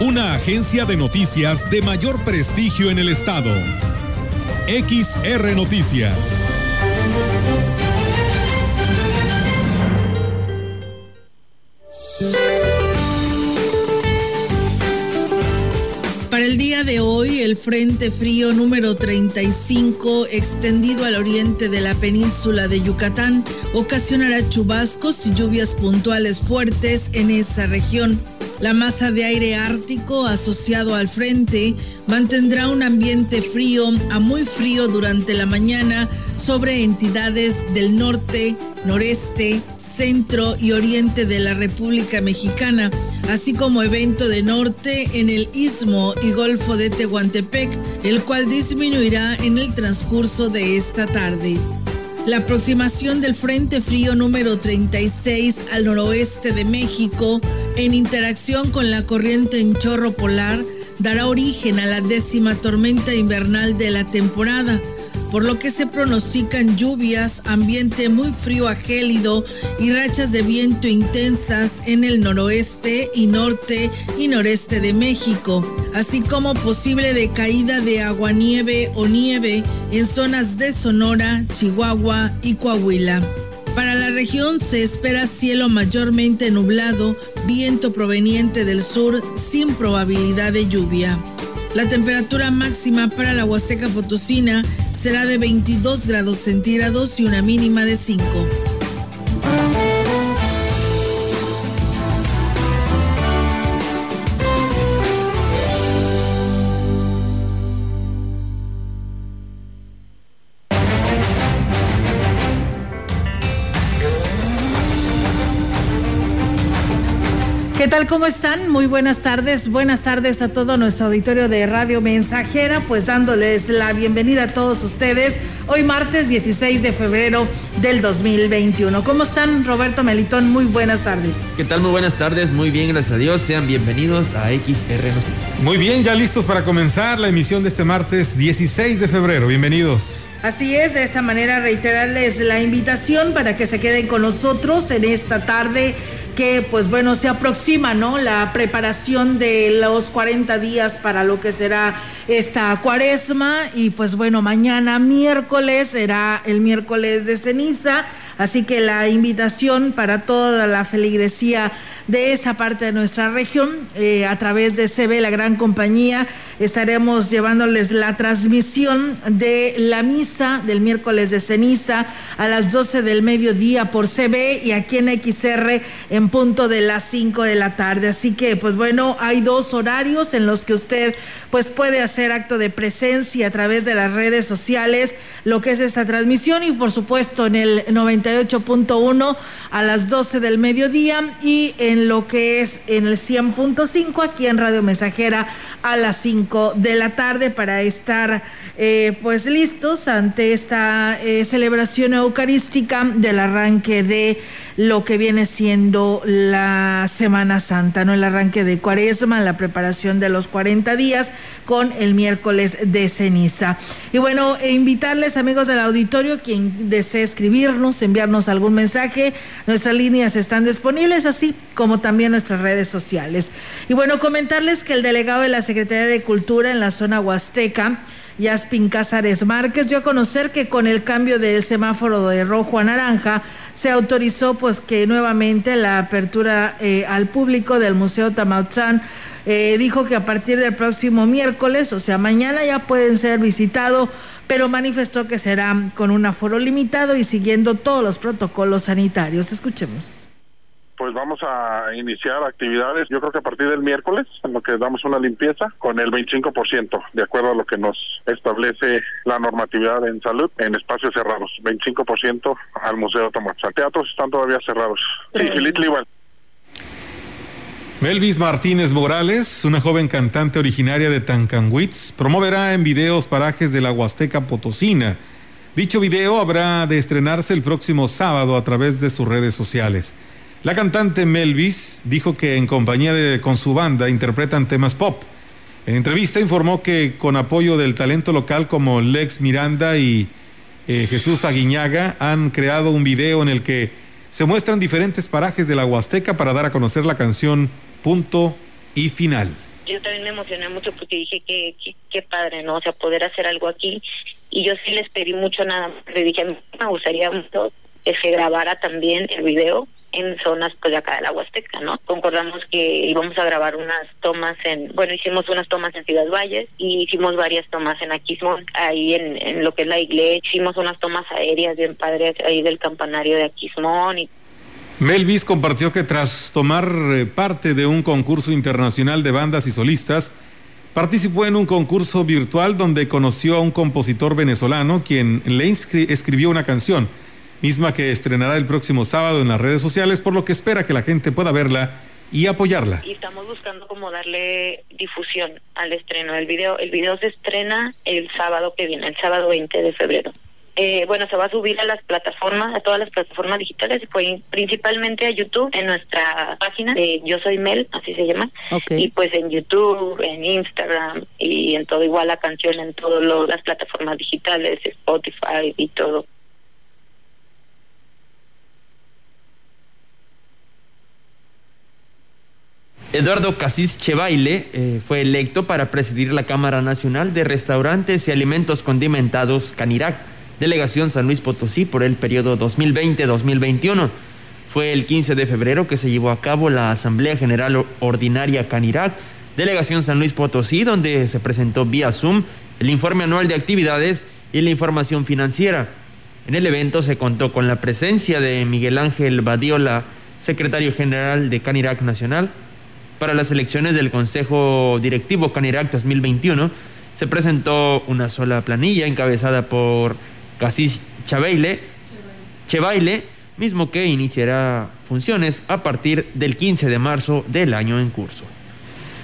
Una agencia de noticias de mayor prestigio en el estado. XR Noticias. Para el día de hoy, el Frente Frío número 35, extendido al oriente de la península de Yucatán, ocasionará chubascos y lluvias puntuales fuertes en esa región. La masa de aire ártico asociado al frente mantendrá un ambiente frío a muy frío durante la mañana sobre entidades del norte, noreste, centro y oriente de la República Mexicana, así como evento de norte en el istmo y golfo de Tehuantepec, el cual disminuirá en el transcurso de esta tarde. La aproximación del Frente Frío número 36 al noroeste de México, en interacción con la corriente en chorro polar, dará origen a la décima tormenta invernal de la temporada por lo que se pronostican lluvias, ambiente muy frío a gélido y rachas de viento intensas en el noroeste y norte y noreste de México, así como posible decaída de aguanieve o nieve en zonas de Sonora, Chihuahua y Coahuila. Para la región se espera cielo mayormente nublado, viento proveniente del sur sin probabilidad de lluvia. La temperatura máxima para la Huasteca Potosina será de 22 grados centígrados y una mínima de 5. Tal? ¿Cómo están? Muy buenas tardes. Buenas tardes a todo nuestro auditorio de Radio Mensajera, pues dándoles la bienvenida a todos ustedes hoy martes 16 de febrero del 2021. ¿Cómo están, Roberto Melitón? Muy buenas tardes. ¿Qué tal? Muy buenas tardes. Muy bien, gracias a Dios. Sean bienvenidos a XR Noticias. Muy bien, ya listos para comenzar la emisión de este martes 16 de febrero. Bienvenidos. Así es, de esta manera reiterarles la invitación para que se queden con nosotros en esta tarde que pues bueno, se aproxima, ¿no? La preparación de los 40 días para lo que será esta cuaresma y pues bueno, mañana miércoles será el miércoles de ceniza, así que la invitación para toda la feligresía de esa parte de nuestra región eh, a través de CB, la gran compañía, estaremos llevándoles la transmisión de la misa del miércoles de ceniza a las 12 del mediodía por CB y aquí en XR en punto de las 5 de la tarde. Así que, pues bueno, hay dos horarios en los que usted pues puede hacer acto de presencia a través de las redes sociales, lo que es esta transmisión y por supuesto en el 98.1 a las 12 del mediodía y en lo que es en el 100.5 aquí en Radio Mensajera a las 5 de la tarde para estar eh, pues listos ante esta eh, celebración eucarística del arranque de lo que viene siendo la Semana Santa, ¿no? El arranque de Cuaresma, la preparación de los 40 días con el miércoles de ceniza. Y bueno, e invitarles amigos del auditorio, quien desee escribirnos, enviarnos algún mensaje, nuestras líneas están disponibles, así como también nuestras redes sociales. Y bueno, comentarles que el delegado de la Secretaría de Cultura en la zona Huasteca, Yaspin Cázares Márquez dio a conocer que con el cambio del semáforo de rojo a naranja se autorizó pues que nuevamente la apertura eh, al público del Museo Tamautzán eh, dijo que a partir del próximo miércoles, o sea, mañana ya pueden ser visitados, pero manifestó que será con un aforo limitado y siguiendo todos los protocolos sanitarios. Escuchemos pues vamos a iniciar actividades, yo creo que a partir del miércoles, en lo que damos una limpieza con el 25%, de acuerdo a lo que nos establece la normatividad en salud, en espacios cerrados, 25% al Museo Tomás. Teatros están todavía cerrados. Sí, igual. Melvis Martínez Morales, una joven cantante originaria de Tancanwitz, promoverá en videos parajes de la Huasteca Potosina. Dicho video habrá de estrenarse el próximo sábado a través de sus redes sociales. La cantante Melvis dijo que en compañía de con su banda interpretan temas pop. En entrevista informó que con apoyo del talento local como Lex Miranda y eh, Jesús Aguiñaga han creado un video en el que se muestran diferentes parajes de la Huasteca para dar a conocer la canción punto y final. Yo también me emocioné mucho porque dije que qué padre, ¿no? O sea, poder hacer algo aquí. Y yo sí les pedí mucho nada más. Le dije, me gustaría mucho que se grabara también el video en zonas pues de acá de la Huasteca, ¿no? Concordamos que íbamos a grabar unas tomas en, bueno, hicimos unas tomas en Ciudad Valles y hicimos varias tomas en Aquismón, ahí en, en lo que es la iglesia, hicimos unas tomas aéreas bien padres ahí del campanario de Aquismón y Melvis compartió que tras tomar eh, parte de un concurso internacional de bandas y solistas, participó en un concurso virtual donde conoció a un compositor venezolano quien le escribió una canción, misma que estrenará el próximo sábado en las redes sociales, por lo que espera que la gente pueda verla y apoyarla. Y estamos buscando como darle difusión al estreno del video. El video se estrena el sábado que viene, el sábado 20 de febrero. Eh, bueno, se va a subir a las plataformas, a todas las plataformas digitales, pues, principalmente a YouTube, en nuestra página de Yo Soy Mel, así se llama, y pues en YouTube, en Instagram y en todo, igual la canción en todas las plataformas digitales, Spotify y todo. Eduardo Casís Chevaile eh, fue electo para presidir la Cámara Nacional de Restaurantes y Alimentos Condimentados Canirac Delegación San Luis Potosí por el periodo 2020-2021. Fue el 15 de febrero que se llevó a cabo la Asamblea General Ordinaria Canirac, Delegación San Luis Potosí, donde se presentó vía Zoom el informe anual de actividades y la información financiera. En el evento se contó con la presencia de Miguel Ángel Badiola, secretario general de Canirac Nacional. Para las elecciones del Consejo Directivo Canirac 2021 se presentó una sola planilla encabezada por Casís Chabeile, Chebaile, mismo que iniciará funciones a partir del 15 de marzo del año en curso.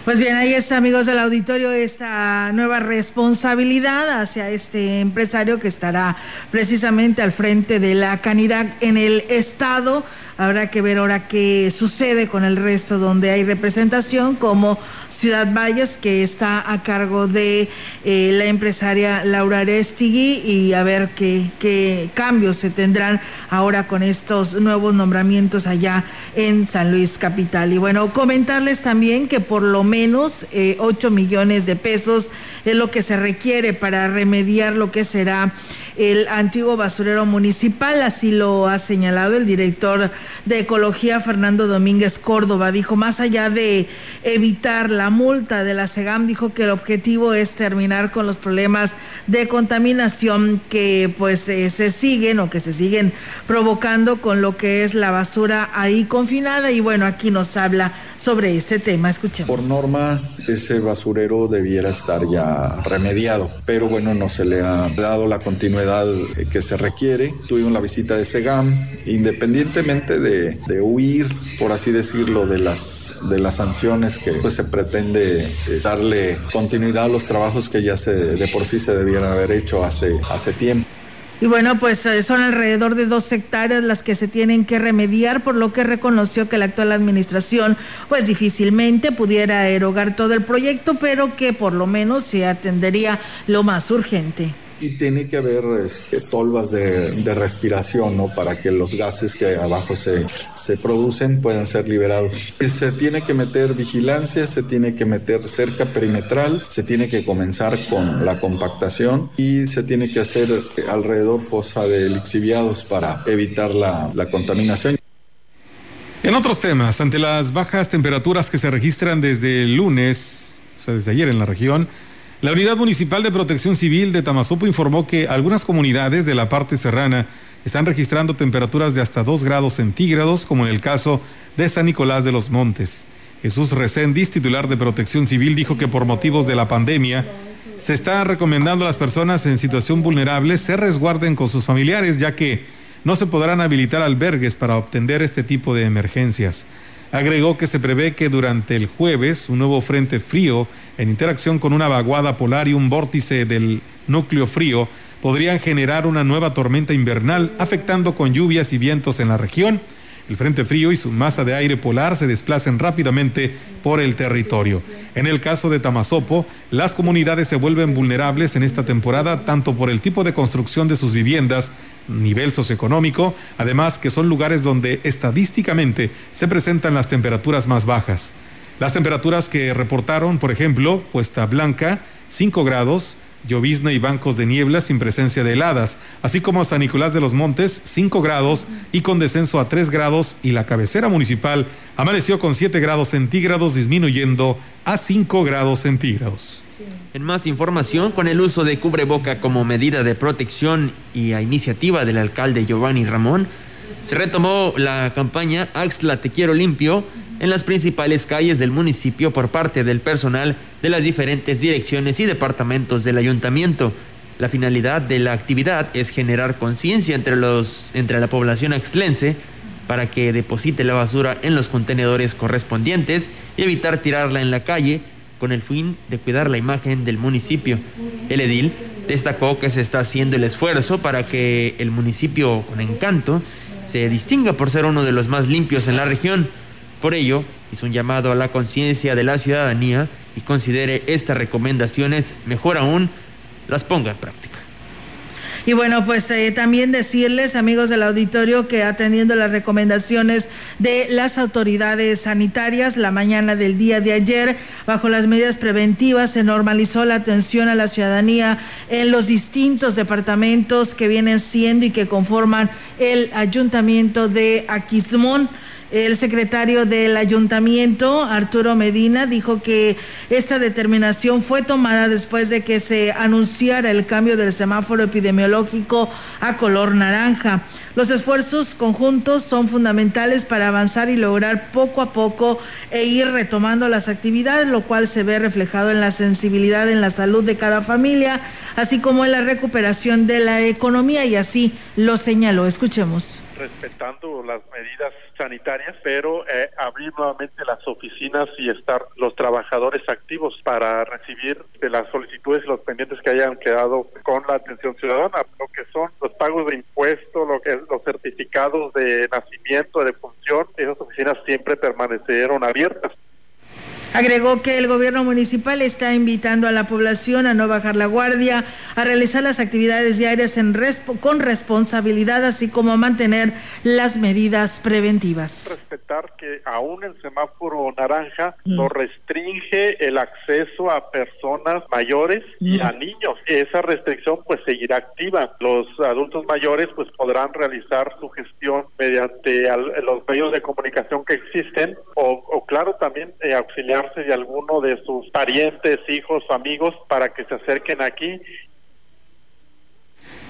Pues bien, ahí está, amigos del auditorio, esta nueva responsabilidad hacia este empresario que estará precisamente al frente de la Canirac en el estado. Habrá que ver ahora qué sucede con el resto donde hay representación, como Ciudad Valles, que está a cargo de eh, la empresaria Laura Arestigui, y a ver qué, cambios se tendrán ahora con estos nuevos nombramientos allá en San Luis Capital. Y bueno, comentarles también que por lo menos eh, 8 millones de pesos es lo que se requiere para remediar lo que será el antiguo basurero municipal, así lo ha señalado el director de Ecología, Fernando Domínguez Córdoba. Dijo, más allá de evitar la multa de la SEGAM, dijo que el objetivo es terminar con los problemas de contaminación que pues eh, se siguen o que se siguen provocando con lo que es la basura ahí confinada. Y bueno, aquí nos habla sobre ese tema. Escuchemos. Por norma, ese basurero debiera estar ya remediado, pero bueno, no se le ha dado la continuidad que se requiere. Tuvimos la visita de SEGAM, independientemente de, de, huir, por así decirlo, de las, de las sanciones que pues, se pretende eh, darle continuidad a los trabajos que ya se, de por sí se debieran haber hecho hace, hace tiempo. Y bueno, pues eh, son alrededor de dos hectáreas las que se tienen que remediar, por lo que reconoció que la actual administración pues difícilmente pudiera erogar todo el proyecto, pero que por lo menos se atendería lo más urgente y tiene que haber este, tolvas de, de, respiración, ¿no? Para que los gases que abajo se, se producen puedan ser liberados. Se tiene que meter vigilancia, se tiene que meter cerca perimetral, se tiene que comenzar con la compactación y se tiene que hacer alrededor fosa de lixiviados para evitar la, la contaminación. En otros temas, ante las bajas temperaturas que se registran desde el lunes, o sea, desde ayer en la región, la Unidad Municipal de Protección Civil de Tamazopo informó que algunas comunidades de la parte serrana están registrando temperaturas de hasta 2 grados centígrados, como en el caso de San Nicolás de los Montes. Jesús Reséndiz, titular de Protección Civil, dijo que por motivos de la pandemia se está recomendando a las personas en situación vulnerable se resguarden con sus familiares, ya que no se podrán habilitar albergues para obtener este tipo de emergencias. Agregó que se prevé que durante el jueves un nuevo frente frío, en interacción con una vaguada polar y un vórtice del núcleo frío, podrían generar una nueva tormenta invernal, afectando con lluvias y vientos en la región. El frente frío y su masa de aire polar se desplacen rápidamente por el territorio. En el caso de Tamazopo, las comunidades se vuelven vulnerables en esta temporada tanto por el tipo de construcción de sus viviendas, nivel socioeconómico, además que son lugares donde estadísticamente se presentan las temperaturas más bajas. Las temperaturas que reportaron, por ejemplo, Cuesta Blanca, 5 grados, llovizna y bancos de niebla sin presencia de heladas, así como San Nicolás de los Montes, 5 grados y con descenso a 3 grados, y la cabecera municipal amaneció con 7 grados centígrados, disminuyendo a 5 grados centígrados. En más información, con el uso de cubreboca como medida de protección y a iniciativa del alcalde Giovanni Ramón, se retomó la campaña Axla Te Quiero Limpio en las principales calles del municipio por parte del personal de las diferentes direcciones y departamentos del ayuntamiento. La finalidad de la actividad es generar conciencia entre, los, entre la población axlense para que deposite la basura en los contenedores correspondientes y evitar tirarla en la calle con el fin de cuidar la imagen del municipio. El edil destacó que se está haciendo el esfuerzo para que el municipio con encanto se distinga por ser uno de los más limpios en la región. Por ello, hizo un llamado a la conciencia de la ciudadanía y considere estas recomendaciones, mejor aún, las ponga en práctica. Y bueno, pues eh, también decirles, amigos del auditorio, que atendiendo las recomendaciones de las autoridades sanitarias, la mañana del día de ayer, bajo las medidas preventivas, se normalizó la atención a la ciudadanía en los distintos departamentos que vienen siendo y que conforman el ayuntamiento de Aquismón. El secretario del ayuntamiento, Arturo Medina, dijo que esta determinación fue tomada después de que se anunciara el cambio del semáforo epidemiológico a color naranja. Los esfuerzos conjuntos son fundamentales para avanzar y lograr poco a poco e ir retomando las actividades, lo cual se ve reflejado en la sensibilidad en la salud de cada familia, así como en la recuperación de la economía y así lo señaló. Escuchemos respetando las medidas sanitarias, pero eh, abrir nuevamente las oficinas y estar los trabajadores activos para recibir de las solicitudes y los pendientes que hayan quedado con la atención ciudadana, lo que son los pagos de impuestos, lo que los certificados de nacimiento, de función, esas oficinas siempre permanecieron abiertas. Agregó que el gobierno municipal está invitando a la población a no bajar la guardia, a realizar las actividades diarias en con responsabilidad, así como a mantener las medidas preventivas. Respetar que aún el semáforo naranja mm. no restringe el acceso a personas mayores y a mm. niños. Esa restricción pues seguirá activa. Los adultos mayores pues podrán realizar su gestión mediante los medios de comunicación que existen o, claro también eh, auxiliar de alguno de sus parientes, hijos, amigos, para que se acerquen aquí.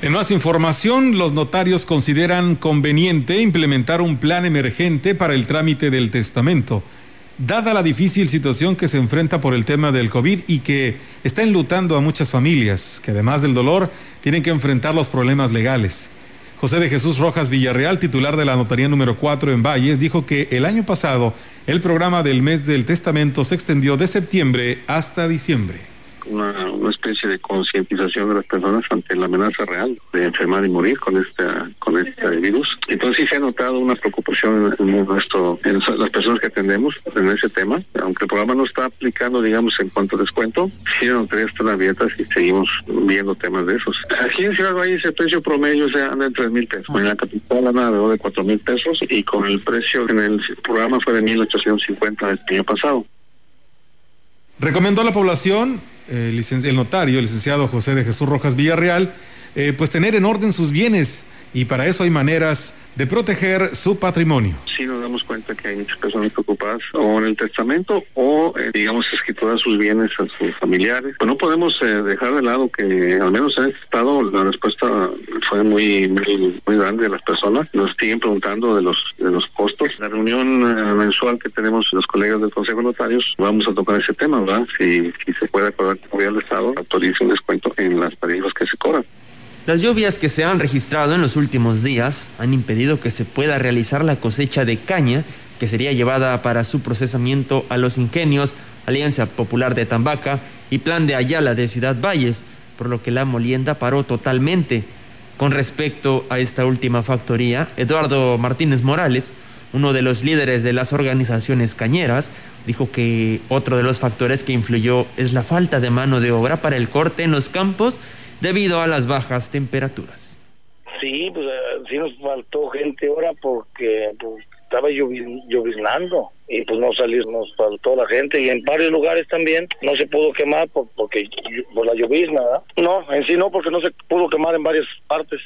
En más información, los notarios consideran conveniente implementar un plan emergente para el trámite del testamento, dada la difícil situación que se enfrenta por el tema del COVID y que está enlutando a muchas familias, que además del dolor tienen que enfrentar los problemas legales. José de Jesús Rojas Villarreal, titular de la Notaría número 4 en Valles, dijo que el año pasado el programa del mes del testamento se extendió de septiembre hasta diciembre una, especie de concientización de las personas ante la amenaza real de enfermar y morir con este con este virus. Entonces sí se ha notado una preocupación en, nuestro, en las personas que atendemos en ese tema, aunque el programa no está aplicando, digamos, en cuanto descuento, sí las notarías están abiertas y seguimos viendo temas de esos. Aquí en Ciudad Valle el precio promedio se anda en tres mil pesos. En la capital anda alrededor de cuatro mil pesos y con el precio en el programa fue de mil ochocientos cincuenta el año pasado. Recomendó a la población el, notario, el licenciado José de Jesús Rojas Villarreal, eh, pues tener en orden sus bienes. Y para eso hay maneras de proteger su patrimonio. Sí nos damos cuenta que hay muchas personas preocupadas o en el testamento o, eh, digamos, escriturar sus bienes a sus familiares. Pues no podemos eh, dejar de lado que, al menos en este estado, la respuesta fue muy, muy, grande de las personas. Nos siguen preguntando de los, de los costos. La reunión eh, mensual que tenemos los colegas del Consejo de Notarios, vamos a tocar ese tema, ¿verdad? Si, si se puede acordar que el Estado autorice un descuento en las tarifas que se cobran. Las lluvias que se han registrado en los últimos días han impedido que se pueda realizar la cosecha de caña que sería llevada para su procesamiento a los ingenios Alianza Popular de Tambaca y Plan de Ayala de Ciudad Valles, por lo que la molienda paró totalmente. Con respecto a esta última factoría, Eduardo Martínez Morales, uno de los líderes de las organizaciones cañeras, dijo que otro de los factores que influyó es la falta de mano de obra para el corte en los campos debido a las bajas temperaturas. Sí, pues eh, sí nos faltó gente ahora porque pues, estaba lloviznando y pues no salir, nos faltó la gente y en varios lugares también no se pudo quemar por, porque por la llovizna, No, en sí no, porque no se pudo quemar en varias partes.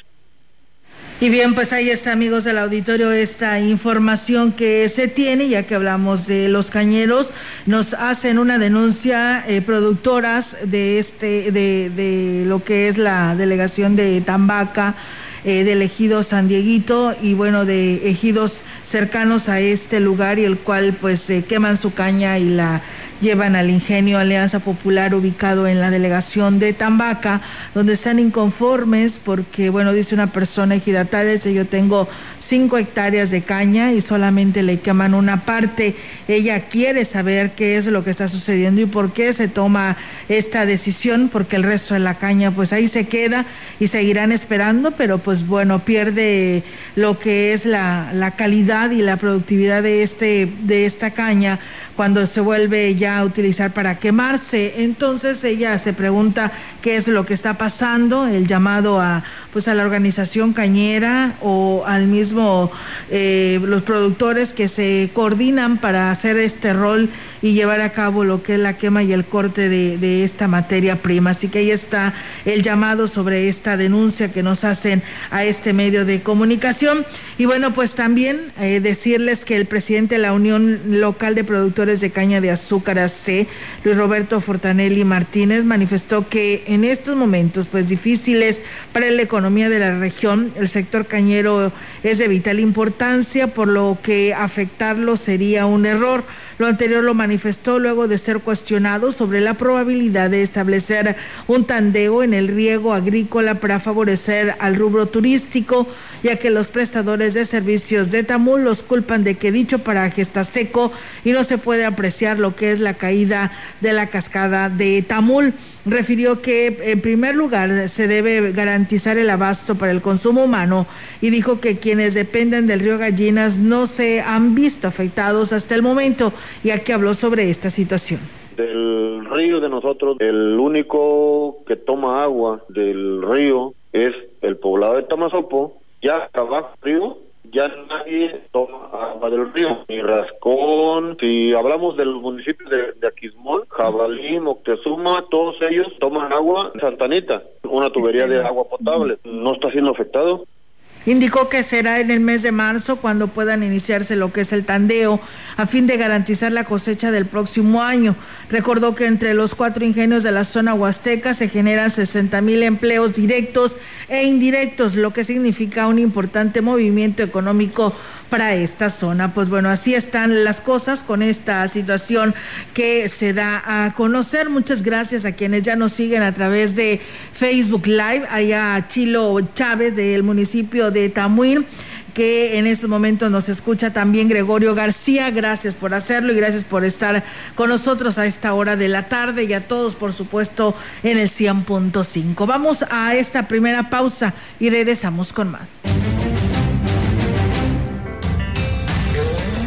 Y bien, pues ahí está, amigos del auditorio, esta información que se tiene, ya que hablamos de los cañeros, nos hacen una denuncia eh, productoras de este, de, de lo que es la delegación de Tambaca eh, del ejido San Dieguito y bueno, de ejidos cercanos a este lugar y el cual pues se queman su caña y la llevan al ingenio Alianza Popular ubicado en la delegación de Tambaca, donde están inconformes porque, bueno, dice una persona ejidataria, dice yo tengo cinco hectáreas de caña y solamente le queman una parte. Ella quiere saber qué es lo que está sucediendo y por qué se toma esta decisión, porque el resto de la caña pues ahí se queda y seguirán esperando, pero pues bueno, pierde lo que es la, la calidad y la productividad de, este, de esta caña cuando se vuelve ya utilizar para quemarse. Entonces ella se pregunta qué es lo que está pasando, el llamado a pues a la organización cañera o al mismo eh, los productores que se coordinan para hacer este rol y llevar a cabo lo que es la quema y el corte de, de esta materia prima. Así que ahí está el llamado sobre esta denuncia que nos hacen a este medio de comunicación. Y bueno, pues también eh, decirles que el presidente de la Unión Local de Productores de Caña de Azúcar AC, Luis Roberto Fortanelli Martínez, manifestó que en estos momentos pues difíciles para la economía de la región, el sector cañero es de vital importancia, por lo que afectarlo sería un error. Lo anterior lo manifestó luego de ser cuestionado sobre la probabilidad de establecer un tandeo en el riego agrícola para favorecer al rubro turístico, ya que los prestadores de servicios de Tamul los culpan de que dicho paraje está seco y no se puede apreciar lo que es la caída de la cascada de Tamul refirió que en primer lugar se debe garantizar el abasto para el consumo humano y dijo que quienes dependen del río Gallinas no se han visto afectados hasta el momento, ya que habló sobre esta situación. Del río de nosotros, el único que toma agua del río es el poblado de Tamazopo, ya abajo río ya nadie toma agua del río, ni Rascón, si hablamos de los municipios de, de Aquismón, Jabalí, Moctezuma, todos ellos toman agua Santanita, una tubería de agua potable, no está siendo afectado. Indicó que será en el mes de marzo cuando puedan iniciarse lo que es el tandeo a fin de garantizar la cosecha del próximo año. Recordó que entre los cuatro ingenios de la zona huasteca se generan 60 mil empleos directos e indirectos, lo que significa un importante movimiento económico para esta zona. Pues bueno, así están las cosas con esta situación que se da a conocer. Muchas gracias a quienes ya nos siguen a través de Facebook Live, allá Chilo Chávez del municipio de Tamuín que en estos momentos nos escucha también Gregorio García. Gracias por hacerlo y gracias por estar con nosotros a esta hora de la tarde y a todos, por supuesto, en el 100.5. Vamos a esta primera pausa y regresamos con más.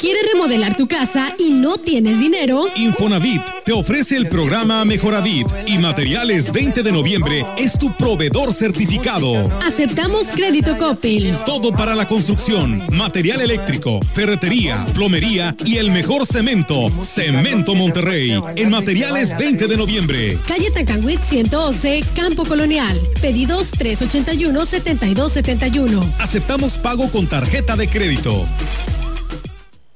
¿Quieres remodelar tu casa y no tienes dinero? Infonavit te ofrece el programa Mejoravit y Materiales 20 de noviembre es tu proveedor certificado. Aceptamos crédito Coppel. Todo para la construcción, material eléctrico, ferretería, plomería y el mejor cemento. Cemento Monterrey en Materiales 20 de noviembre. Calle Tacanwit 111, Campo Colonial. Pedidos 381-7271. Aceptamos pago con tarjeta de crédito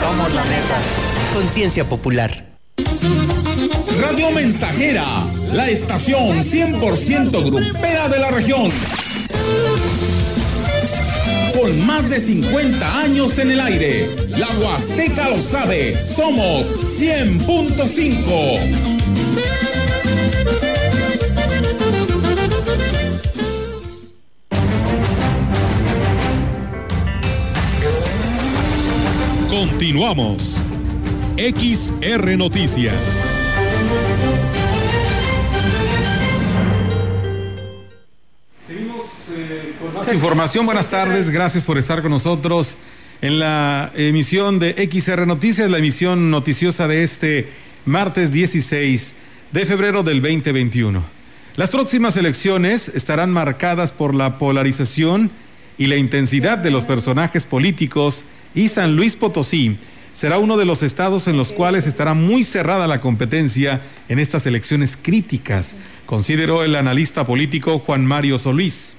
Somos la neta. Conciencia Popular. Radio Mensajera, la estación 100% grupera de la región. Con más de 50 años en el aire, la Huasteca lo sabe, somos 100.5. Continuamos. XR Noticias. Seguimos eh, con más información. Buenas tardes, gracias por estar con nosotros en la emisión de XR Noticias, la emisión noticiosa de este martes 16 de febrero del 2021. Las próximas elecciones estarán marcadas por la polarización y la intensidad de los personajes políticos y San Luis Potosí será uno de los estados en los cuales estará muy cerrada la competencia en estas elecciones críticas, consideró el analista político Juan Mario Solís.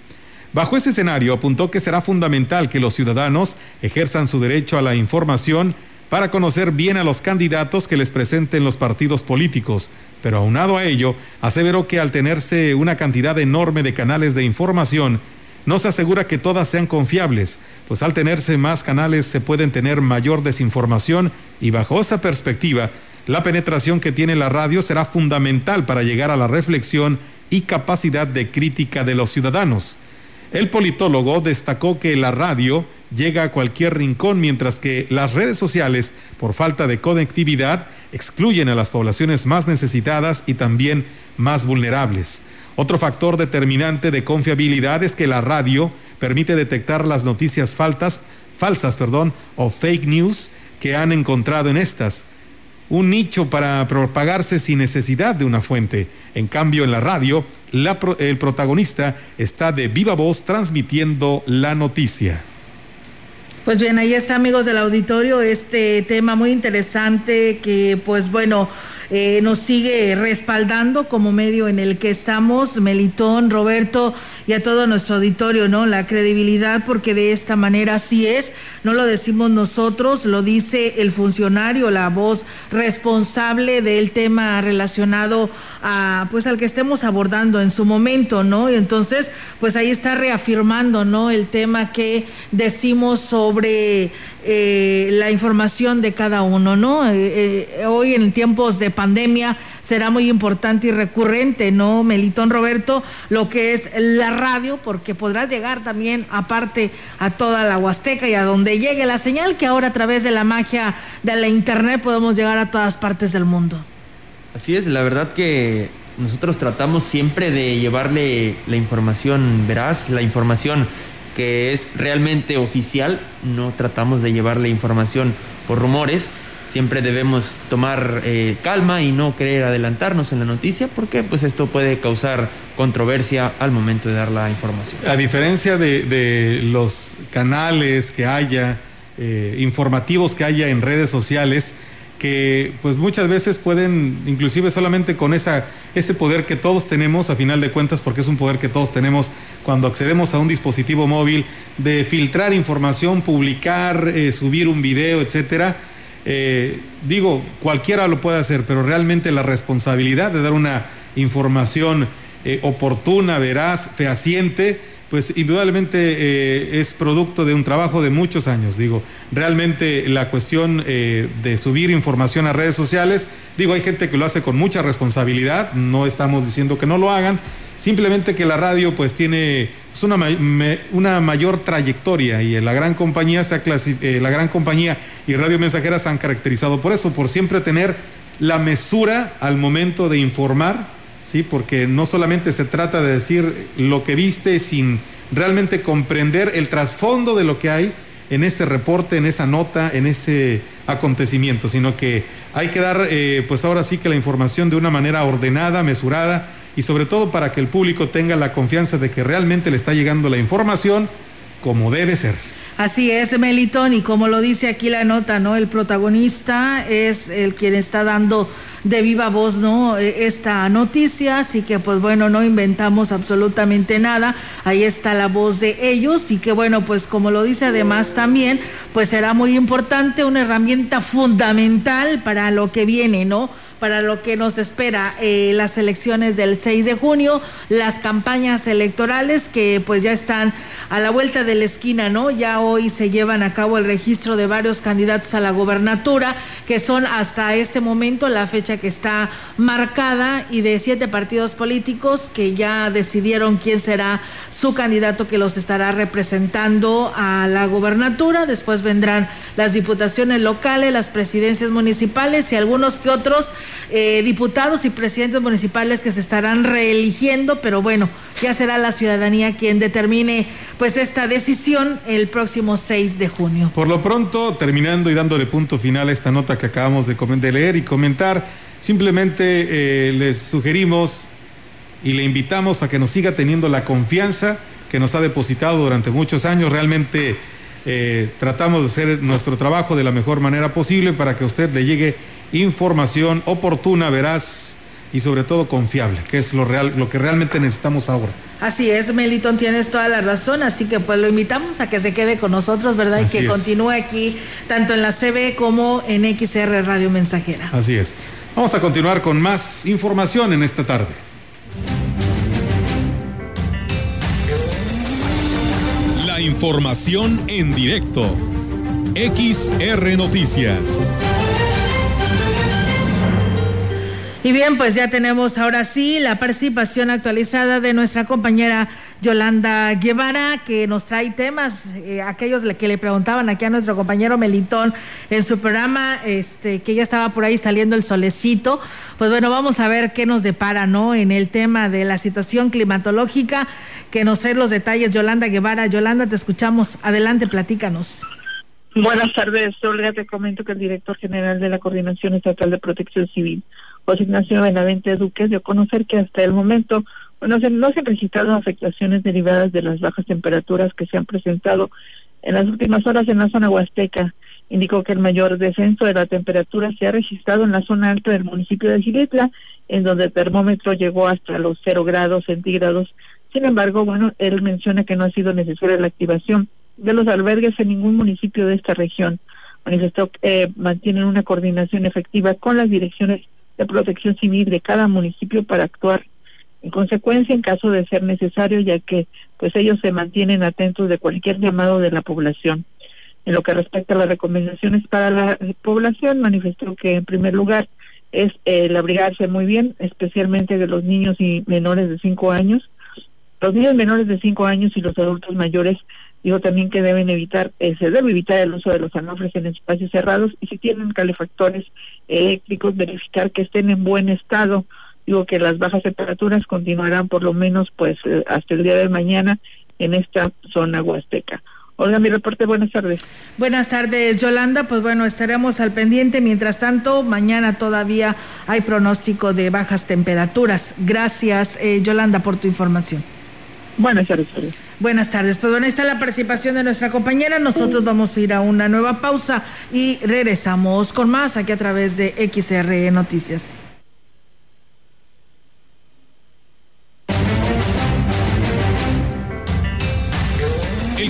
Bajo ese escenario apuntó que será fundamental que los ciudadanos ejerzan su derecho a la información para conocer bien a los candidatos que les presenten los partidos políticos, pero aunado a ello, aseveró que al tenerse una cantidad enorme de canales de información, no se asegura que todas sean confiables, pues al tenerse más canales se pueden tener mayor desinformación y bajo esa perspectiva, la penetración que tiene la radio será fundamental para llegar a la reflexión y capacidad de crítica de los ciudadanos. El politólogo destacó que la radio llega a cualquier rincón mientras que las redes sociales, por falta de conectividad, excluyen a las poblaciones más necesitadas y también más vulnerables. Otro factor determinante de confiabilidad es que la radio permite detectar las noticias faltas, falsas perdón, o fake news que han encontrado en estas. Un nicho para propagarse sin necesidad de una fuente. En cambio, en la radio, el protagonista está de viva voz transmitiendo la noticia. Pues bien, ahí está, amigos del auditorio, este tema muy interesante que, pues bueno, eh, nos sigue respaldando como medio en el que estamos, Melitón, Roberto y a todo nuestro auditorio, ¿no? La credibilidad, porque de esta manera sí es, no lo decimos nosotros, lo dice el funcionario, la voz responsable del tema relacionado a, pues al que estemos abordando en su momento, ¿no? Y entonces, pues ahí está reafirmando, ¿no? El tema que decimos sobre eh, la información de cada uno, ¿no? Eh, eh, hoy en tiempos de pandemia será muy importante y recurrente, ¿no, Melitón Roberto? Lo que es la radio, porque podrás llegar también, aparte, a toda la Huasteca y a donde llegue la señal, que ahora a través de la magia de la Internet podemos llegar a todas partes del mundo. Así es, la verdad que nosotros tratamos siempre de llevarle la información veraz, la información que es realmente oficial, no tratamos de llevarle información por rumores. Siempre debemos tomar eh, calma y no querer adelantarnos en la noticia porque pues esto puede causar controversia al momento de dar la información. A diferencia de, los canales que haya, eh, informativos que haya en redes sociales, que pues muchas veces pueden, inclusive solamente con esa, ese poder que todos tenemos, a final de cuentas, porque es un poder que todos tenemos cuando accedemos a un dispositivo móvil, de filtrar información, publicar, eh, subir un video, etcétera. Eh, digo, cualquiera lo puede hacer, pero realmente la responsabilidad de dar una información eh, oportuna, veraz, fehaciente, pues indudablemente eh, es producto de un trabajo de muchos años. Digo, realmente la cuestión eh, de subir información a redes sociales, digo, hay gente que lo hace con mucha responsabilidad, no estamos diciendo que no lo hagan, simplemente que la radio pues tiene pues, una, una mayor trayectoria y la gran compañía se eh, la gran compañía y Radio Mensajera se han caracterizado por eso, por siempre tener la mesura al momento de informar ¿sí? Porque no solamente se trata de decir lo que viste sin realmente comprender el trasfondo de lo que hay en ese reporte, en esa nota, en ese acontecimiento, sino que hay que dar, eh, pues ahora sí que la información de una manera ordenada, mesurada y sobre todo para que el público tenga la confianza de que realmente le está llegando la información como debe ser. Así es, Melitón, y como lo dice aquí la nota, ¿no? El protagonista es el quien está dando de viva voz, ¿no? E, esta noticia, así que pues bueno, no inventamos absolutamente nada, ahí está la voz de ellos y que bueno, pues como lo dice además también, pues será muy importante, una herramienta fundamental para lo que viene, ¿no? Para lo que nos espera eh, las elecciones del 6 de junio, las campañas electorales que pues ya están a la vuelta de la esquina, ¿no? Ya hoy se llevan a cabo el registro de varios candidatos a la gobernatura, que son hasta este momento la fecha que está marcada y de siete partidos políticos que ya decidieron quién será su candidato que los estará representando a la gobernatura. Después vendrán las diputaciones locales, las presidencias municipales y algunos que otros eh, diputados y presidentes municipales que se estarán reeligiendo, pero bueno, ya será la ciudadanía quien determine pues esta decisión el próximo 6 de junio. Por lo pronto, terminando y dándole punto final a esta nota que acabamos de, leer y comentar, simplemente eh, les sugerimos y le invitamos a que nos siga teniendo la confianza que nos ha depositado durante muchos años. Realmente eh, tratamos de hacer nuestro trabajo de la mejor manera posible para que usted le llegue información oportuna, veraz y sobre todo confiable, que es lo real, lo que realmente necesitamos ahora. Así es, Melitón, tienes toda la razón, así que pues lo invitamos a que se quede con nosotros, ¿verdad? y que continúe aquí, tanto en la CB como en XR Radio Mensajera. Así es. Vamos a continuar con más información en esta tarde. La información en directo. XR Noticias. Y bien, pues ya tenemos ahora sí la participación actualizada de nuestra compañera Yolanda Guevara, que nos trae temas, eh, aquellos que le preguntaban aquí a nuestro compañero Melitón en su programa, este, que ya estaba por ahí saliendo el solecito. Pues bueno, vamos a ver qué nos depara, ¿no? En el tema de la situación climatológica, que nos trae los detalles Yolanda Guevara. Yolanda, te escuchamos. Adelante, platícanos. Buenas tardes, Olga. Te comento que el director general de la Coordinación Estatal de Protección Civil José Ignacio Benavente Duque dio a conocer que hasta el momento bueno, se, no se han registrado afectaciones derivadas de las bajas temperaturas que se han presentado en las últimas horas en la zona huasteca. Indicó que el mayor descenso de la temperatura se ha registrado en la zona alta del municipio de Giletla, en donde el termómetro llegó hasta los cero grados centígrados. Sin embargo, bueno, él menciona que no ha sido necesaria la activación de los albergues en ningún municipio de esta región. Manifestó que eh, mantienen una coordinación efectiva con las direcciones de protección civil de cada municipio para actuar en consecuencia en caso de ser necesario, ya que pues ellos se mantienen atentos de cualquier llamado de la población. En lo que respecta a las recomendaciones para la población, manifestó que en primer lugar es el abrigarse muy bien, especialmente de los niños y menores de cinco años. Los niños menores de cinco años y los adultos mayores Digo también que deben evitar, eh, se debe evitar el uso de los anofres en espacios cerrados y si tienen calefactores eléctricos, verificar que estén en buen estado. Digo que las bajas temperaturas continuarán por lo menos pues eh, hasta el día de mañana en esta zona huasteca. Olga, mi reporte, buenas tardes. Buenas tardes, Yolanda. Pues bueno, estaremos al pendiente. Mientras tanto, mañana todavía hay pronóstico de bajas temperaturas. Gracias, eh, Yolanda, por tu información. Buenas tardes. Buenas tardes. Pues bueno, está la participación de nuestra compañera. Nosotros vamos a ir a una nueva pausa y regresamos con más aquí a través de XR Noticias.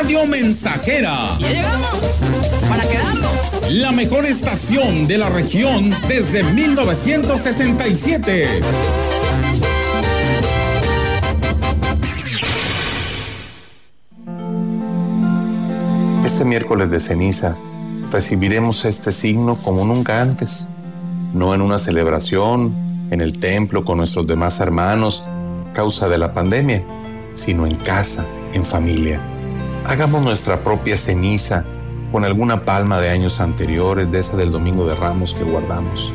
Radio Mensajera. Ya llegamos para quedarnos. La mejor estación de la región desde 1967. Este miércoles de ceniza recibiremos este signo como nunca antes, no en una celebración, en el templo con nuestros demás hermanos, causa de la pandemia, sino en casa, en familia Hagamos nuestra propia ceniza con alguna palma de años anteriores, de esa del Domingo de Ramos que guardamos.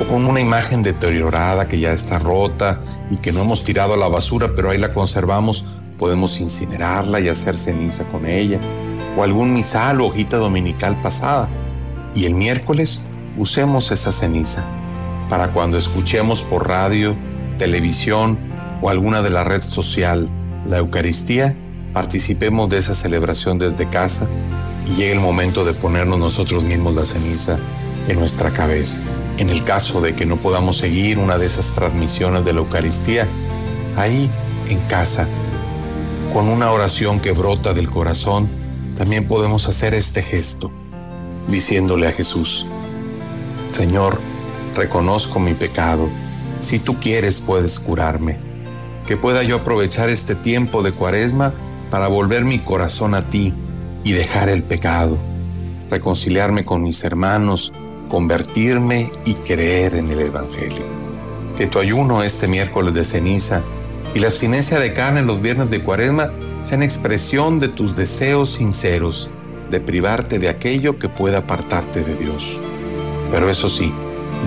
O con una imagen deteriorada que ya está rota y que no hemos tirado a la basura, pero ahí la conservamos, podemos incinerarla y hacer ceniza con ella. O algún misal o hojita dominical pasada. Y el miércoles usemos esa ceniza para cuando escuchemos por radio, televisión o alguna de la red social la Eucaristía, participemos de esa celebración desde casa y llegue el momento de ponernos nosotros mismos la ceniza en nuestra cabeza. En el caso de que no podamos seguir una de esas transmisiones de la Eucaristía, ahí en casa, con una oración que brota del corazón, también podemos hacer este gesto, diciéndole a Jesús, Señor, reconozco mi pecado, si tú quieres puedes curarme, que pueda yo aprovechar este tiempo de cuaresma para volver mi corazón a ti y dejar el pecado, reconciliarme con mis hermanos, convertirme y creer en el Evangelio. Que tu ayuno este miércoles de ceniza y la abstinencia de carne los viernes de cuaresma sean expresión de tus deseos sinceros de privarte de aquello que pueda apartarte de Dios. Pero eso sí,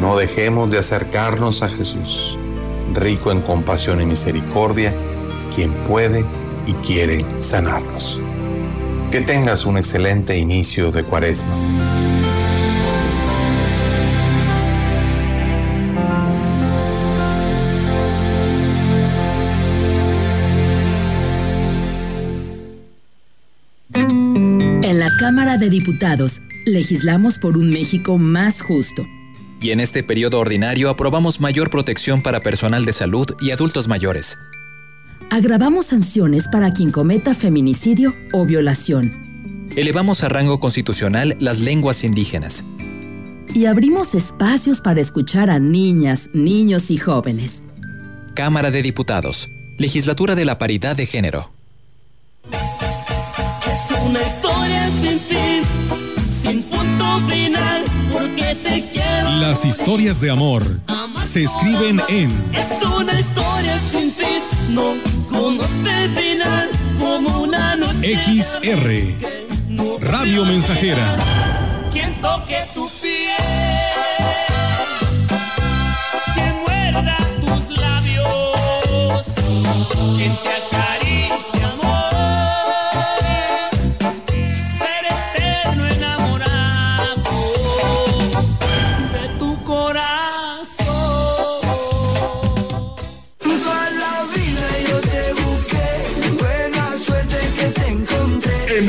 no dejemos de acercarnos a Jesús, rico en compasión y misericordia, quien puede y quiere sanarnos. Que tengas un excelente inicio de cuaresma. En la Cámara de Diputados, legislamos por un México más justo. Y en este periodo ordinario aprobamos mayor protección para personal de salud y adultos mayores Agravamos sanciones para quien cometa feminicidio o violación. Elevamos a rango constitucional las lenguas indígenas. Y abrimos espacios para escuchar a niñas, niños y jóvenes. Cámara de Diputados. Legislatura de la Paridad de Género. Es una historia sin fin, sin punto final, porque te quiero. Las historias de amor se escriben en. Es una historia sin fin, no XR Radio Mensajera. Quien toque tu piel, quien muerda tus labios, quien te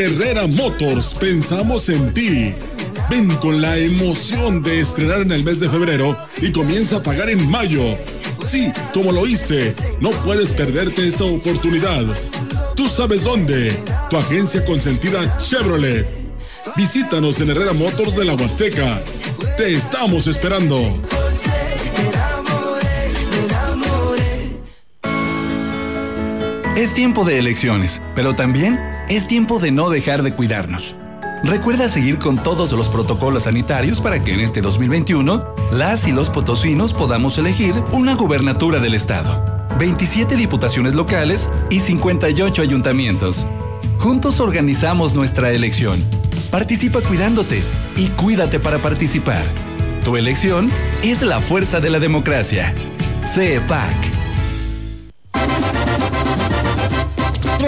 Herrera Motors pensamos en ti. Ven con la emoción de estrenar en el mes de febrero y comienza a pagar en mayo. Sí, como lo oíste, no puedes perderte esta oportunidad. Tú sabes dónde. Tu agencia consentida Chevrolet. Visítanos en Herrera Motors de la Huasteca. Te estamos esperando. Es tiempo de elecciones, pero también es tiempo de no dejar de cuidarnos. Recuerda seguir con todos los protocolos sanitarios para que en este 2021 las y los potosinos podamos elegir una gubernatura del Estado, 27 diputaciones locales y 58 ayuntamientos. Juntos organizamos nuestra elección. Participa cuidándote y cuídate para participar. Tu elección es la fuerza de la democracia. CEPAC.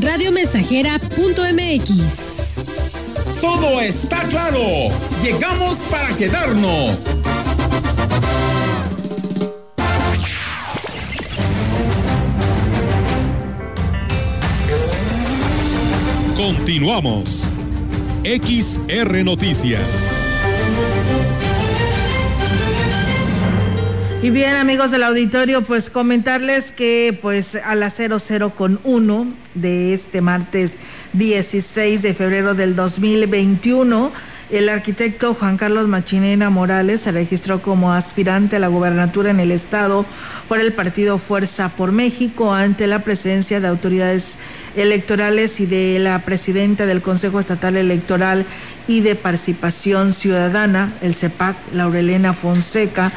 radiomensajera.mx. Todo está claro. Llegamos para quedarnos. Continuamos. XR Noticias. Y bien, amigos del auditorio, pues comentarles que pues a las 00 con 1 de este martes 16 de febrero del 2021, el arquitecto Juan Carlos Machinena Morales se registró como aspirante a la gubernatura en el estado por el partido Fuerza por México ante la presencia de autoridades electorales y de la presidenta del Consejo Estatal Electoral y de Participación Ciudadana, el CEPAC, Laurelena Fonseca.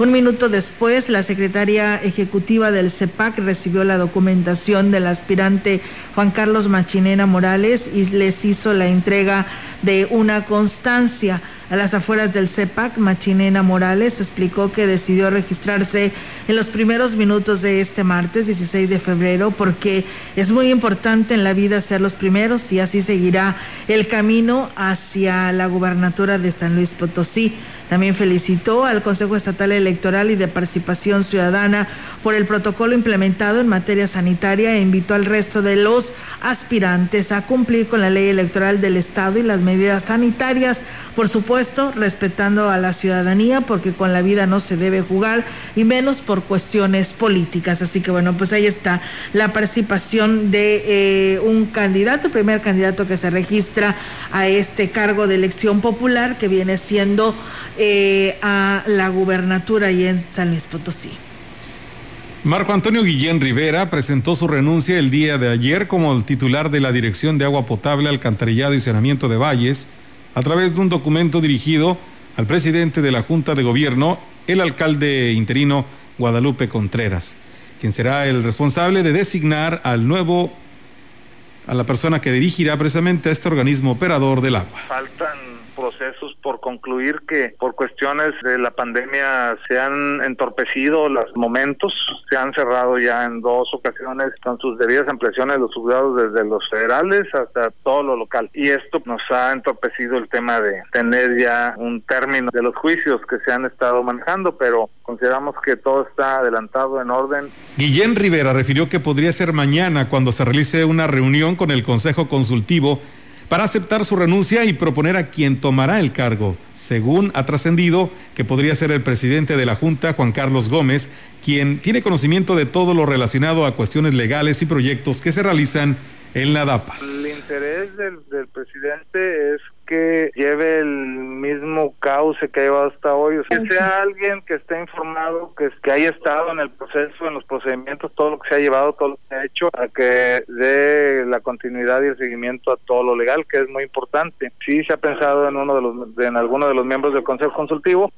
Un minuto después, la secretaria ejecutiva del CEPAC recibió la documentación del aspirante Juan Carlos Machinena Morales y les hizo la entrega de una constancia. A las afueras del CEPAC, Machinena Morales explicó que decidió registrarse en los primeros minutos de este martes 16 de febrero porque es muy importante en la vida ser los primeros y así seguirá el camino hacia la gubernatura de San Luis Potosí. También felicitó al Consejo Estatal Electoral y de Participación Ciudadana por el protocolo implementado en materia sanitaria e invitó al resto de los aspirantes a cumplir con la ley electoral del Estado y las medidas sanitarias, por supuesto, respetando a la ciudadanía, porque con la vida no se debe jugar y menos por cuestiones políticas. Así que bueno, pues ahí está la participación de eh, un candidato, el primer candidato que se registra a este cargo de elección popular que viene siendo eh, a la gubernatura y en San Luis Potosí. Marco Antonio Guillén Rivera presentó su renuncia el día de ayer como el titular de la Dirección de Agua Potable, Alcantarillado y Saneamiento de Valles, a través de un documento dirigido al presidente de la Junta de Gobierno, el alcalde interino Guadalupe Contreras, quien será el responsable de designar al nuevo, a la persona que dirigirá precisamente a este organismo operador del agua. Faltan por concluir que por cuestiones de la pandemia se han entorpecido los momentos, se han cerrado ya en dos ocasiones con sus debidas ampliaciones los juzgados desde los federales hasta todo lo local. Y esto nos ha entorpecido el tema de tener ya un término de los juicios que se han estado manejando, pero consideramos que todo está adelantado en orden. Guillén Rivera refirió que podría ser mañana cuando se realice una reunión con el Consejo Consultivo para aceptar su renuncia y proponer a quien tomará el cargo. Según ha trascendido que podría ser el presidente de la Junta, Juan Carlos Gómez, quien tiene conocimiento de todo lo relacionado a cuestiones legales y proyectos que se realizan en la DAPAS. El interés del, del presidente es que lleve el mismo cauce que ha llevado hasta hoy, o sea, que sea alguien que esté informado, que, que haya estado en el proceso, en los procedimientos, todo lo que se ha llevado, todo lo que se ha hecho, a que dé la continuidad y el seguimiento a todo lo legal, que es muy importante. Sí se ha pensado en uno de los, en alguno de los miembros del Consejo Consultivo.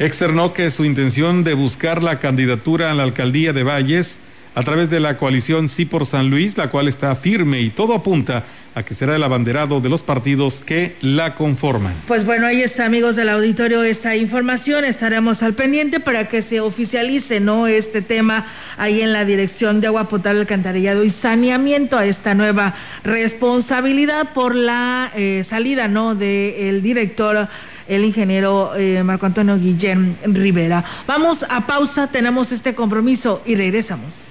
Externó que su intención de buscar la candidatura a la alcaldía de Valles a través de la coalición Sí por San Luis, la cual está firme y todo apunta a que será el abanderado de los partidos que la conforman. Pues bueno, ahí está, amigos del auditorio, esa información. Estaremos al pendiente para que se oficialice, ¿no? Este tema ahí en la Dirección de Agua Potable, Alcantarillado y Saneamiento a esta nueva responsabilidad por la eh, salida, ¿no? Del director el ingeniero eh, Marco Antonio Guillén Rivera. Vamos a pausa, tenemos este compromiso y regresamos.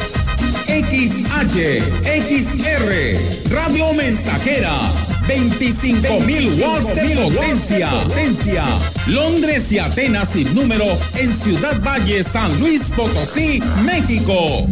XH, XR, Radio Mensajera, 25.000 watts de potencia. potencia. Londres y Atenas sin número en Ciudad Valle, San Luis Potosí, México.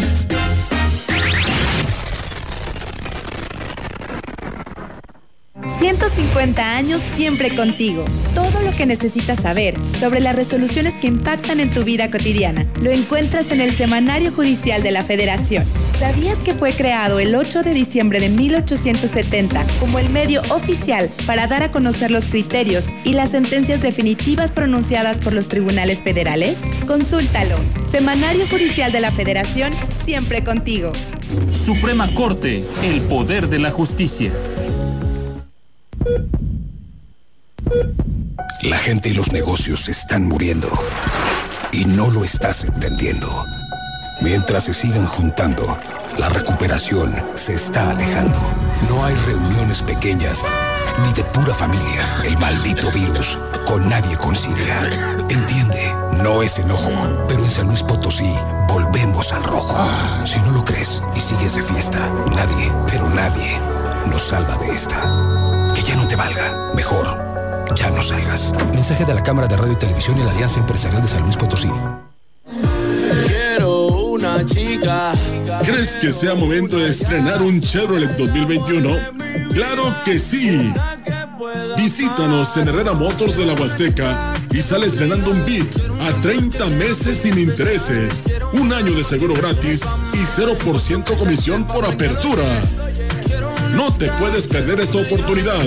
150 años siempre contigo. Todo lo que necesitas saber sobre las resoluciones que impactan en tu vida cotidiana lo encuentras en el Semanario Judicial de la Federación. ¿Sabías que fue creado el 8 de diciembre de 1870 como el medio oficial para dar a conocer los criterios y las sentencias definitivas pronunciadas por los tribunales federales? Consúltalo. Semanario Judicial de la Federación, siempre contigo. Suprema Corte, el poder de la justicia. La gente y los negocios están muriendo. Y no lo estás entendiendo. Mientras se sigan juntando, la recuperación se está alejando. No hay reuniones pequeñas, ni de pura familia. El maldito virus con nadie concilia. Entiende, no es enojo, pero en San Luis Potosí volvemos al rojo. Si no lo crees y sigues de fiesta, nadie, pero nadie nos salva de esta ya no te valga. Mejor, ya no salgas. Mensaje de la Cámara de Radio y Televisión y la Alianza Empresarial de San Luis Potosí. Una chica. ¿Crees que sea momento de estrenar un Chevrolet 2021? ¡Claro que sí! Visítanos en Herrera Motors de la Huasteca y sale estrenando un Beat a 30 meses sin intereses, un año de seguro gratis y 0% comisión por apertura. No te puedes perder esta oportunidad.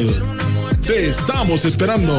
Te estamos esperando.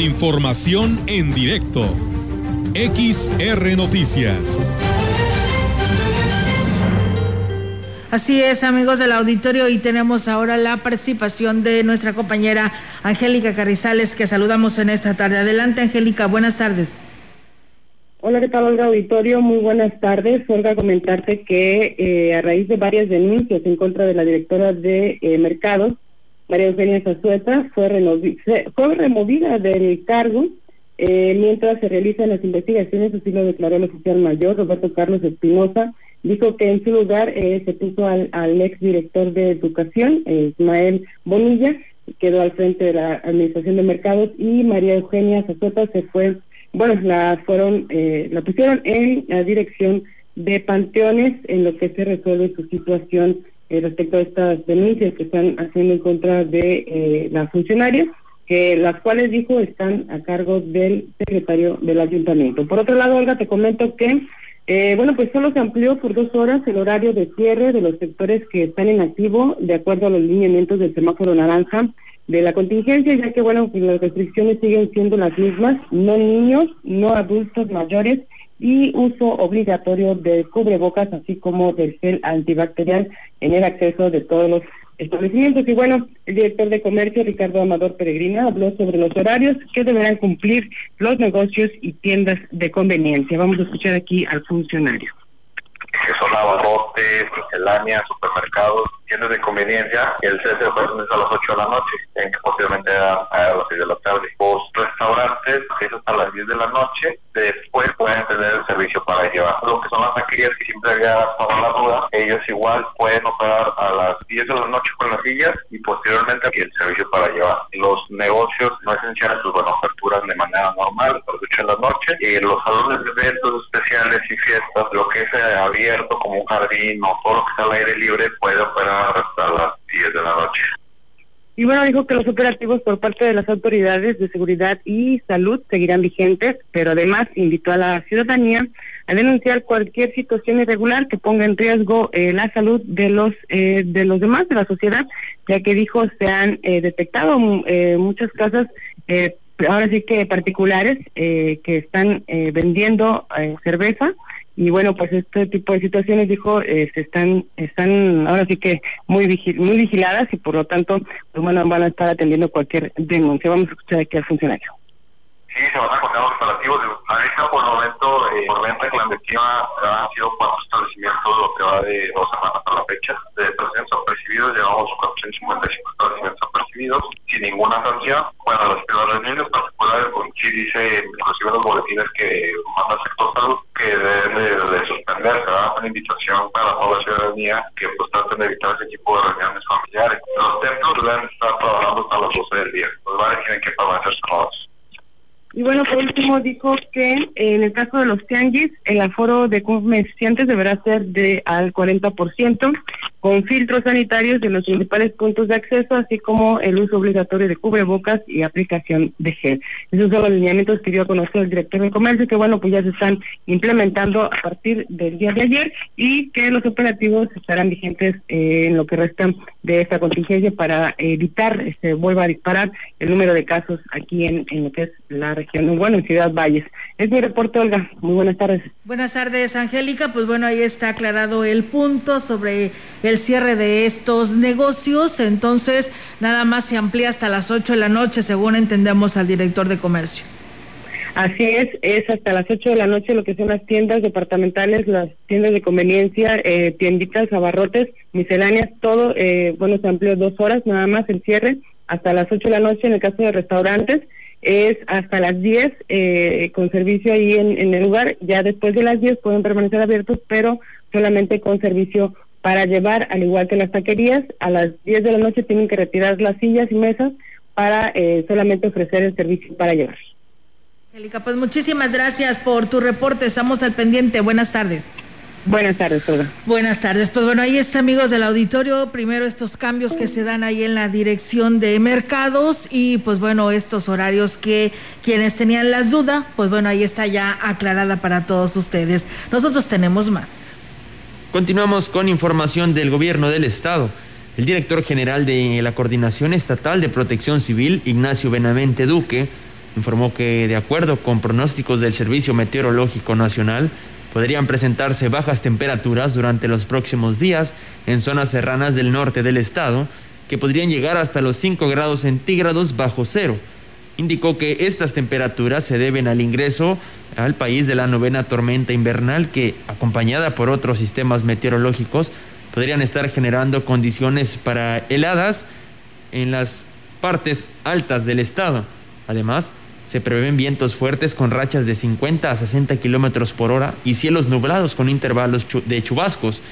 La información en directo. XR Noticias. Así es, amigos del auditorio, y tenemos ahora la participación de nuestra compañera Angélica Carrizales, que saludamos en esta tarde. Adelante, Angélica, buenas tardes. Hola, ¿qué tal, Olga Auditorio? Muy buenas tardes. Olga, comentarte que eh, a raíz de varias denuncias en contra de la directora de eh, Mercados, María Eugenia Zazueta, fue, fue removida del cargo eh, mientras se realizan las investigaciones, así lo declaró el oficial mayor Roberto Carlos Espinosa, dijo que en su lugar eh, se puso al, al ex director de educación, Ismael Bonilla, quedó al frente de la administración de mercados y María Eugenia Zazueta se fue, bueno, la fueron, eh, la pusieron en la dirección de panteones en lo que se resuelve su situación eh, respecto a estas denuncias que están haciendo en contra de eh, la funcionaria, que las cuales dijo están a cargo del secretario del ayuntamiento. Por otro lado, Olga, te comento que eh, bueno, pues solo se amplió por dos horas el horario de cierre de los sectores que están en activo de acuerdo a los lineamientos del semáforo naranja de la contingencia, ya que, bueno, pues las restricciones siguen siendo las mismas, no niños, no adultos mayores y uso obligatorio de cubrebocas, así como del gel antibacterial en el acceso de todos los establecimientos. Y bueno, el director de comercio, Ricardo Amador Peregrina, habló sobre los horarios que deberán cumplir los negocios y tiendas de conveniencia. Vamos a escuchar aquí al funcionario que son abarrotes, misceláneas, supermercados, tiendas de conveniencia, el cese de operaciones a las 8 de la noche, en que posiblemente a, a las 6 de la tarde. Los restaurantes es hasta las 10 de la noche, después pueden tener el servicio para llevar. Lo que son las taquerías que siempre había estado la duda, ellos igual pueden operar a las 10 de la noche con las sillas y posteriormente el servicio para llevar. Los negocios no esenciales, pues bueno, aperturan de manera normal a las 8 de la noche y los salones de eventos especiales y fiestas, lo que es abierto como un jardín o todo lo que está al aire libre puede operar hasta las 10 de la noche. Y bueno, dijo que los operativos por parte de las autoridades de seguridad y salud seguirán vigentes, pero además invitó a la ciudadanía a denunciar cualquier situación irregular que ponga en riesgo eh, la salud de los eh, de los demás de la sociedad, ya que dijo se han eh, detectado eh, muchas casas eh, ahora sí que particulares eh, que están vendiendo cerveza y bueno pues este tipo de situaciones dijo eh, se están están ahora sí que muy muy vigiladas y por lo tanto pues bueno van a estar atendiendo cualquier denuncia. Vamos a escuchar aquí al funcionario Sí, se van a contar los operativos. Ahorita, por el momento, eh, por venta clandestina, han sido cuatro establecimientos, lo que va de dos semanas a la fecha. De 300 apercibidos, llevamos 455 establecimientos apercibidos, sin ninguna sanción. Bueno, los, los niños particulares, pues, sí dice, inclusive los boletines que manda el sector salud, que deben de, de suspenderse, ¿verdad? Una invitación para toda la ciudadanía que pues traten de evitar ese tipo de reuniones familiares. Los templos deben estar trabajando hasta las 12 del día. Los bares tienen que permanecer cerrados. Y bueno, por último dijo que eh, en el caso de los tianguis, el aforo de comerciantes deberá ser de al 40%, con filtros sanitarios en los principales puntos de acceso, así como el uso obligatorio de cubrebocas y aplicación de gel. Esos son los lineamientos que dio a conocer el director de comercio, que bueno, pues ya se están implementando a partir del día de ayer y que los operativos estarán vigentes eh, en lo que resta de esta contingencia para evitar se este, vuelva a disparar el número de casos aquí en, en lo que es la región, bueno, en Ciudad Valles. Es mi reporte, Olga. Muy buenas tardes. Buenas tardes, Angélica. Pues bueno, ahí está aclarado el punto sobre el cierre de estos negocios. Entonces, nada más se amplía hasta las 8 de la noche, según entendemos al director de comercio. Así es, es hasta las 8 de la noche lo que son las tiendas departamentales, las tiendas de conveniencia, eh, tienditas, abarrotes, misceláneas, todo, eh, bueno, se amplió dos horas nada más el cierre, hasta las 8 de la noche en el caso de restaurantes, es hasta las 10 eh, con servicio ahí en, en el lugar, ya después de las 10 pueden permanecer abiertos, pero solamente con servicio para llevar, al igual que las taquerías, a las 10 de la noche tienen que retirar las sillas y mesas para eh, solamente ofrecer el servicio para llevar. Angélica, pues muchísimas gracias por tu reporte. Estamos al pendiente. Buenas tardes. Buenas tardes, Olga. Buenas tardes. Pues bueno, ahí está, amigos del auditorio. Primero estos cambios que se dan ahí en la dirección de mercados y pues bueno, estos horarios que quienes tenían las dudas, pues bueno, ahí está ya aclarada para todos ustedes. Nosotros tenemos más. Continuamos con información del gobierno del estado. El director general de la Coordinación Estatal de Protección Civil, Ignacio Benavente Duque, informó que de acuerdo con pronósticos del Servicio Meteorológico Nacional, podrían presentarse bajas temperaturas durante los próximos días en zonas serranas del norte del estado, que podrían llegar hasta los 5 grados centígrados bajo cero. Indicó que estas temperaturas se deben al ingreso al país de la novena tormenta invernal que, acompañada por otros sistemas meteorológicos, podrían estar generando condiciones para heladas en las partes altas del estado. Además, se prevén vientos fuertes con rachas de 50 a 60 kilómetros por hora y cielos nublados con intervalos de chubascos.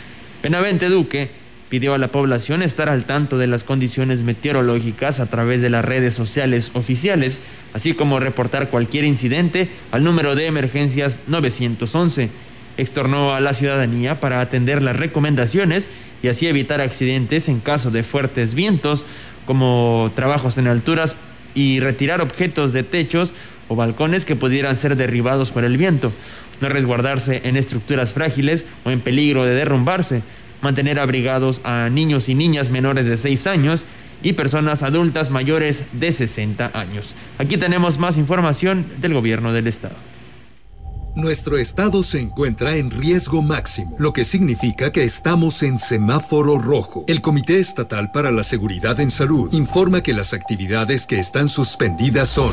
Benavente Duque pidió a la población estar al tanto de las condiciones meteorológicas a través de las redes sociales oficiales, así como reportar cualquier incidente al número de emergencias 911. Extornó a la ciudadanía para atender las recomendaciones y así evitar accidentes en caso de fuertes vientos, como trabajos en alturas y retirar objetos de techos o balcones que pudieran ser derribados por el viento, no resguardarse en estructuras frágiles o en peligro de derrumbarse, mantener abrigados a niños y niñas menores de 6 años y personas adultas mayores de 60 años. Aquí tenemos más información del gobierno del estado. Nuestro estado se encuentra en riesgo máximo, lo que significa que estamos en semáforo rojo. El Comité Estatal para la Seguridad en Salud informa que las actividades que están suspendidas son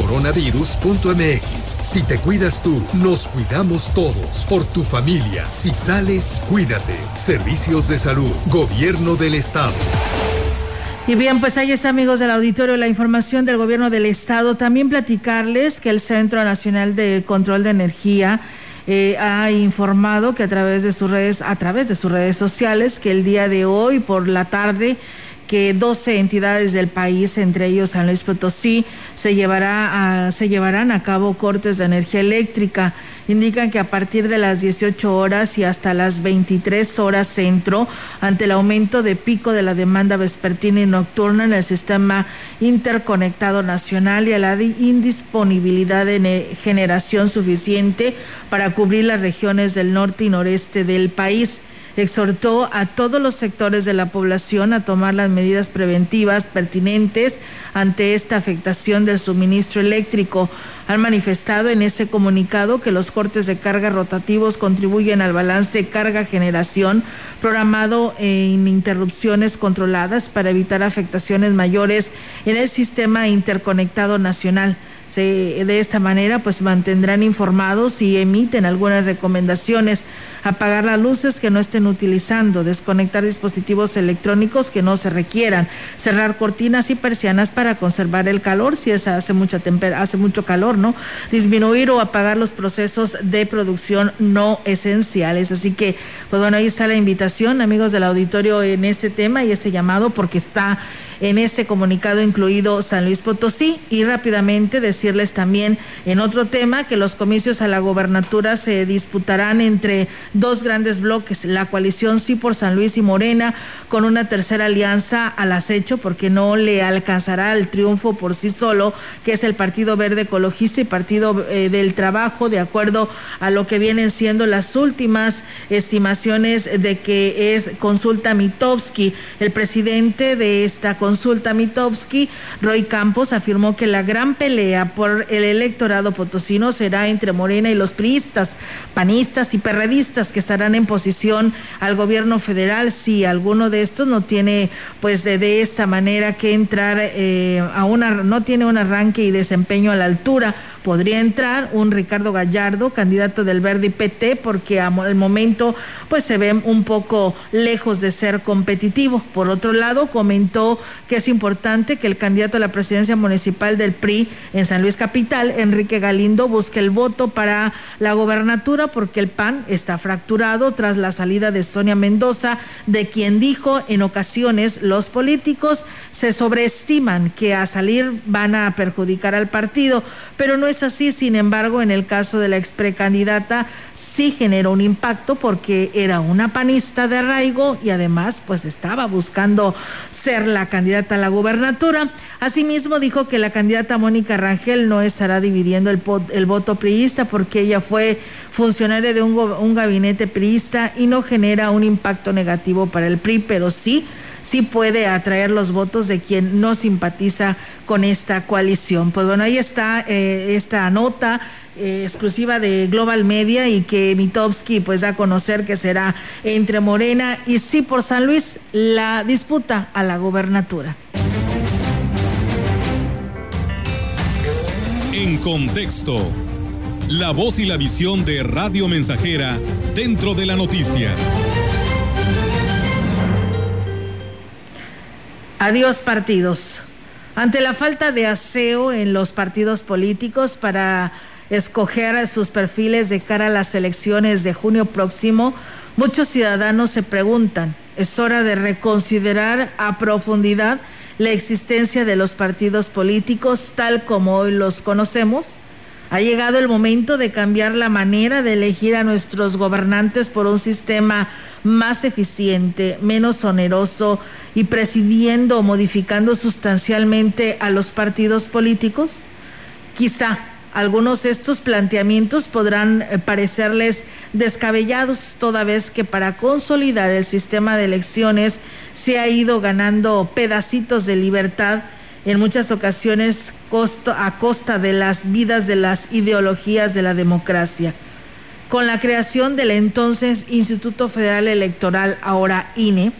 coronavirus.mx. Si te cuidas tú, nos cuidamos todos. Por tu familia. Si sales, cuídate. Servicios de salud. Gobierno del Estado. Y bien, pues ahí está, amigos del auditorio, la información del gobierno del estado. También platicarles que el Centro Nacional de Control de Energía eh, ha informado que a través de sus redes, a través de sus redes sociales, que el día de hoy por la tarde que 12 entidades del país, entre ellos San Luis Potosí, se, llevará se llevarán a cabo cortes de energía eléctrica. Indican que a partir de las 18 horas y hasta las 23 horas centro, ante el aumento de pico de la demanda vespertina y nocturna en el sistema interconectado nacional y a la indisponibilidad de generación suficiente para cubrir las regiones del norte y noreste del país exhortó a todos los sectores de la población a tomar las medidas preventivas pertinentes ante esta afectación del suministro eléctrico. Han manifestado en ese comunicado que los cortes de carga rotativos contribuyen al balance carga-generación programado en interrupciones controladas para evitar afectaciones mayores en el sistema interconectado nacional de esta manera pues mantendrán informados y emiten algunas recomendaciones, apagar las luces que no estén utilizando, desconectar dispositivos electrónicos que no se requieran, cerrar cortinas y persianas para conservar el calor si es hace mucha hace mucho calor, ¿no? Disminuir o apagar los procesos de producción no esenciales. Así que pues bueno, ahí está la invitación, amigos del auditorio en este tema y este llamado porque está en ese comunicado incluido San Luis Potosí. Y rápidamente decirles también en otro tema que los comicios a la gobernatura se disputarán entre dos grandes bloques, la coalición Sí por San Luis y Morena, con una tercera alianza al acecho porque no le alcanzará el triunfo por sí solo, que es el Partido Verde Ecologista y Partido eh, del Trabajo, de acuerdo a lo que vienen siendo las últimas estimaciones de que es consulta Mitowski, el presidente de esta consulta consulta Mitowski, Roy Campos afirmó que la gran pelea por el electorado potosino será entre Morena y los priistas, panistas y perredistas que estarán en posición al gobierno federal. Si alguno de estos no tiene pues de, esta manera que entrar eh, a una no tiene un arranque y desempeño a la altura podría entrar un Ricardo Gallardo, candidato del Verde y PT, porque al momento pues se ve un poco lejos de ser competitivo. Por otro lado, comentó que es importante que el candidato a la presidencia municipal del PRI en San Luis Capital, Enrique Galindo, busque el voto para la gobernatura porque el PAN está fracturado tras la salida de Sonia Mendoza, de quien dijo en ocasiones los políticos se sobreestiman que a salir van a perjudicar al partido, pero no es así, sin embargo, en el caso de la ex precandidata sí generó un impacto porque era una panista de arraigo y además pues estaba buscando ser la candidata a la gubernatura. Asimismo dijo que la candidata Mónica Rangel no estará dividiendo el, el voto priista porque ella fue funcionaria de un, un gabinete priista y no genera un impacto negativo para el PRI, pero sí sí puede atraer los votos de quien no simpatiza con esta coalición. Pues bueno, ahí está eh, esta nota. Eh, exclusiva de Global Media y que Mitowski pues da a conocer que será entre Morena y sí por San Luis la disputa a la gobernatura. En contexto, la voz y la visión de Radio Mensajera dentro de la noticia. Adiós partidos. Ante la falta de aseo en los partidos políticos para escoger sus perfiles de cara a las elecciones de junio próximo, muchos ciudadanos se preguntan, ¿es hora de reconsiderar a profundidad la existencia de los partidos políticos tal como hoy los conocemos? Ha llegado el momento de cambiar la manera de elegir a nuestros gobernantes por un sistema más eficiente, menos oneroso y presidiendo o modificando sustancialmente a los partidos políticos? Quizá algunos de estos planteamientos podrán eh, parecerles descabellados, toda vez que para consolidar el sistema de elecciones se ha ido ganando pedacitos de libertad en muchas ocasiones a costa de las vidas de las ideologías de la democracia. Con la creación del entonces Instituto Federal Electoral, ahora INE,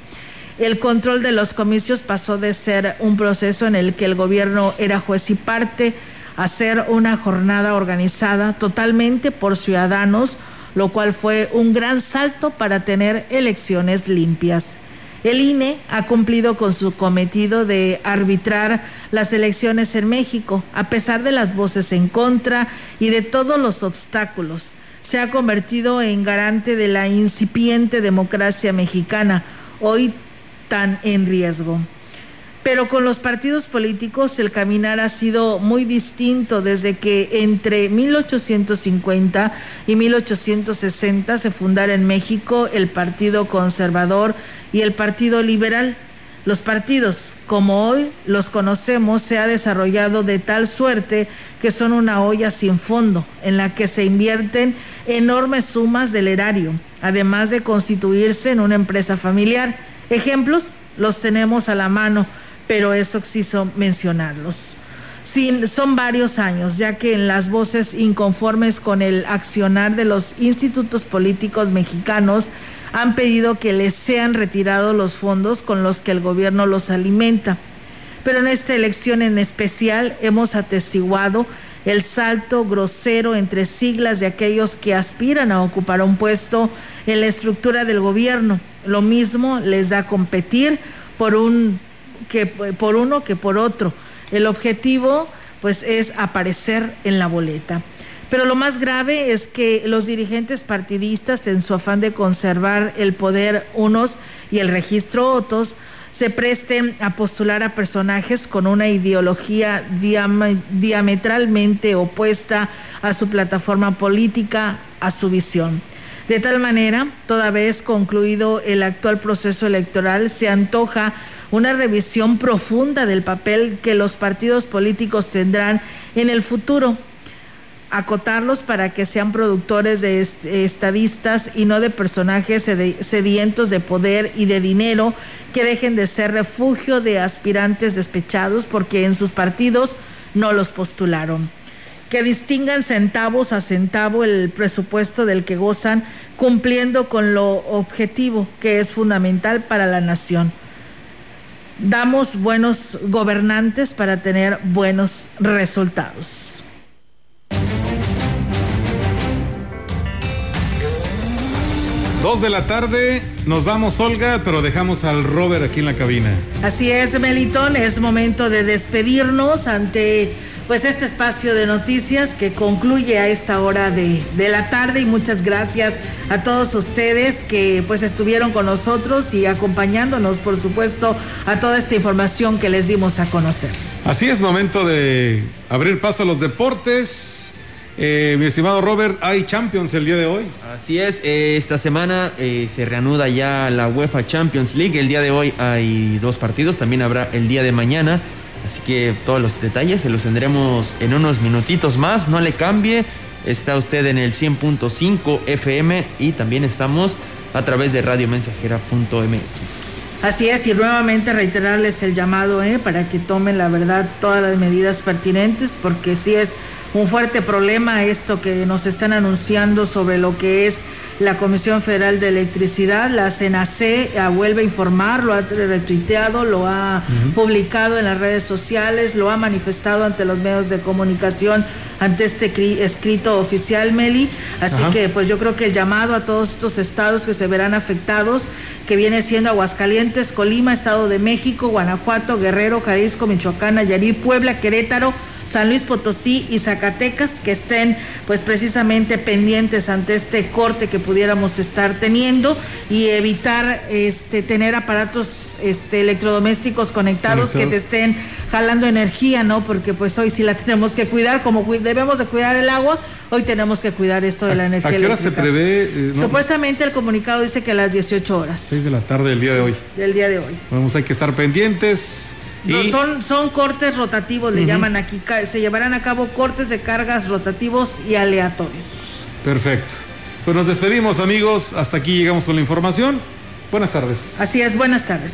el control de los comicios pasó de ser un proceso en el que el gobierno era juez y parte a ser una jornada organizada totalmente por ciudadanos, lo cual fue un gran salto para tener elecciones limpias. El INE ha cumplido con su cometido de arbitrar las elecciones en México, a pesar de las voces en contra y de todos los obstáculos. Se ha convertido en garante de la incipiente democracia mexicana, hoy tan en riesgo. Pero con los partidos políticos el caminar ha sido muy distinto desde que entre 1850 y 1860 se fundara en México el Partido Conservador y el Partido Liberal. Los partidos, como hoy los conocemos, se ha desarrollado de tal suerte que son una olla sin fondo, en la que se invierten enormes sumas del erario, además de constituirse en una empresa familiar. Ejemplos los tenemos a la mano, pero eso quiso mencionarlos. son varios años, ya que en las voces inconformes con el accionar de los institutos políticos mexicanos han pedido que les sean retirados los fondos con los que el gobierno los alimenta. Pero en esta elección en especial hemos atestiguado el salto grosero entre siglas de aquellos que aspiran a ocupar un puesto en la estructura del gobierno. Lo mismo les da competir por un que por uno que por otro. El objetivo pues es aparecer en la boleta. Pero lo más grave es que los dirigentes partidistas, en su afán de conservar el poder unos y el registro otros, se presten a postular a personajes con una ideología diametralmente opuesta a su plataforma política, a su visión. De tal manera, toda vez concluido el actual proceso electoral, se antoja una revisión profunda del papel que los partidos políticos tendrán en el futuro acotarlos para que sean productores de estadistas y no de personajes sedientos de poder y de dinero que dejen de ser refugio de aspirantes despechados porque en sus partidos no los postularon. Que distingan centavos a centavo el presupuesto del que gozan cumpliendo con lo objetivo que es fundamental para la nación. Damos buenos gobernantes para tener buenos resultados. Dos de la tarde, nos vamos Olga, pero dejamos al Robert aquí en la cabina. Así es, Melitón, es momento de despedirnos ante pues este espacio de noticias que concluye a esta hora de, de, la tarde y muchas gracias a todos ustedes que pues estuvieron con nosotros y acompañándonos por supuesto a toda esta información que les dimos a conocer. Así es, momento de abrir paso a los deportes. Eh, mi estimado Robert, hay Champions el día de hoy. Así es, eh, esta semana eh, se reanuda ya la UEFA Champions League. El día de hoy hay dos partidos, también habrá el día de mañana. Así que todos los detalles se los tendremos en unos minutitos más. No le cambie. Está usted en el 100.5 FM y también estamos a través de radiomensajera.mx. Así es, y nuevamente reiterarles el llamado para que tomen la verdad todas las medidas pertinentes, porque si es un fuerte problema esto que nos están anunciando sobre lo que es la Comisión Federal de Electricidad, la CENACE, ah, vuelve a informar, lo ha retuiteado, lo ha publicado en las redes sociales, lo ha manifestado ante los medios de comunicación, ante este escrito oficial, Meli. Así que pues yo creo que el llamado a todos estos estados que se verán afectados, que viene siendo Aguascalientes, Colima, Estado de México, Guanajuato, Guerrero, Jalisco, Michoacán, Nayarit, Puebla, Querétaro, San Luis Potosí y Zacatecas, que estén pues precisamente pendientes ante este corte que pudiéramos estar teniendo y evitar este tener aparatos este electrodomésticos conectados, que te estén jalando energía, ¿no? Porque pues hoy sí la tenemos que cuidar, como debemos de cuidar el agua, hoy tenemos que cuidar esto de la energía ¿A qué hora se prevé? Eh, Supuestamente el comunicado dice que a las 18 horas. 6 de la tarde del día de hoy. Del día de hoy. Vamos, hay que estar pendientes. Y... son, son cortes rotativos, le llaman aquí. Se llevarán a cabo cortes de cargas rotativos y aleatorios. Perfecto. Pues nos despedimos, amigos. Hasta aquí llegamos con la información. Buenas tardes. Así es, buenas tardes.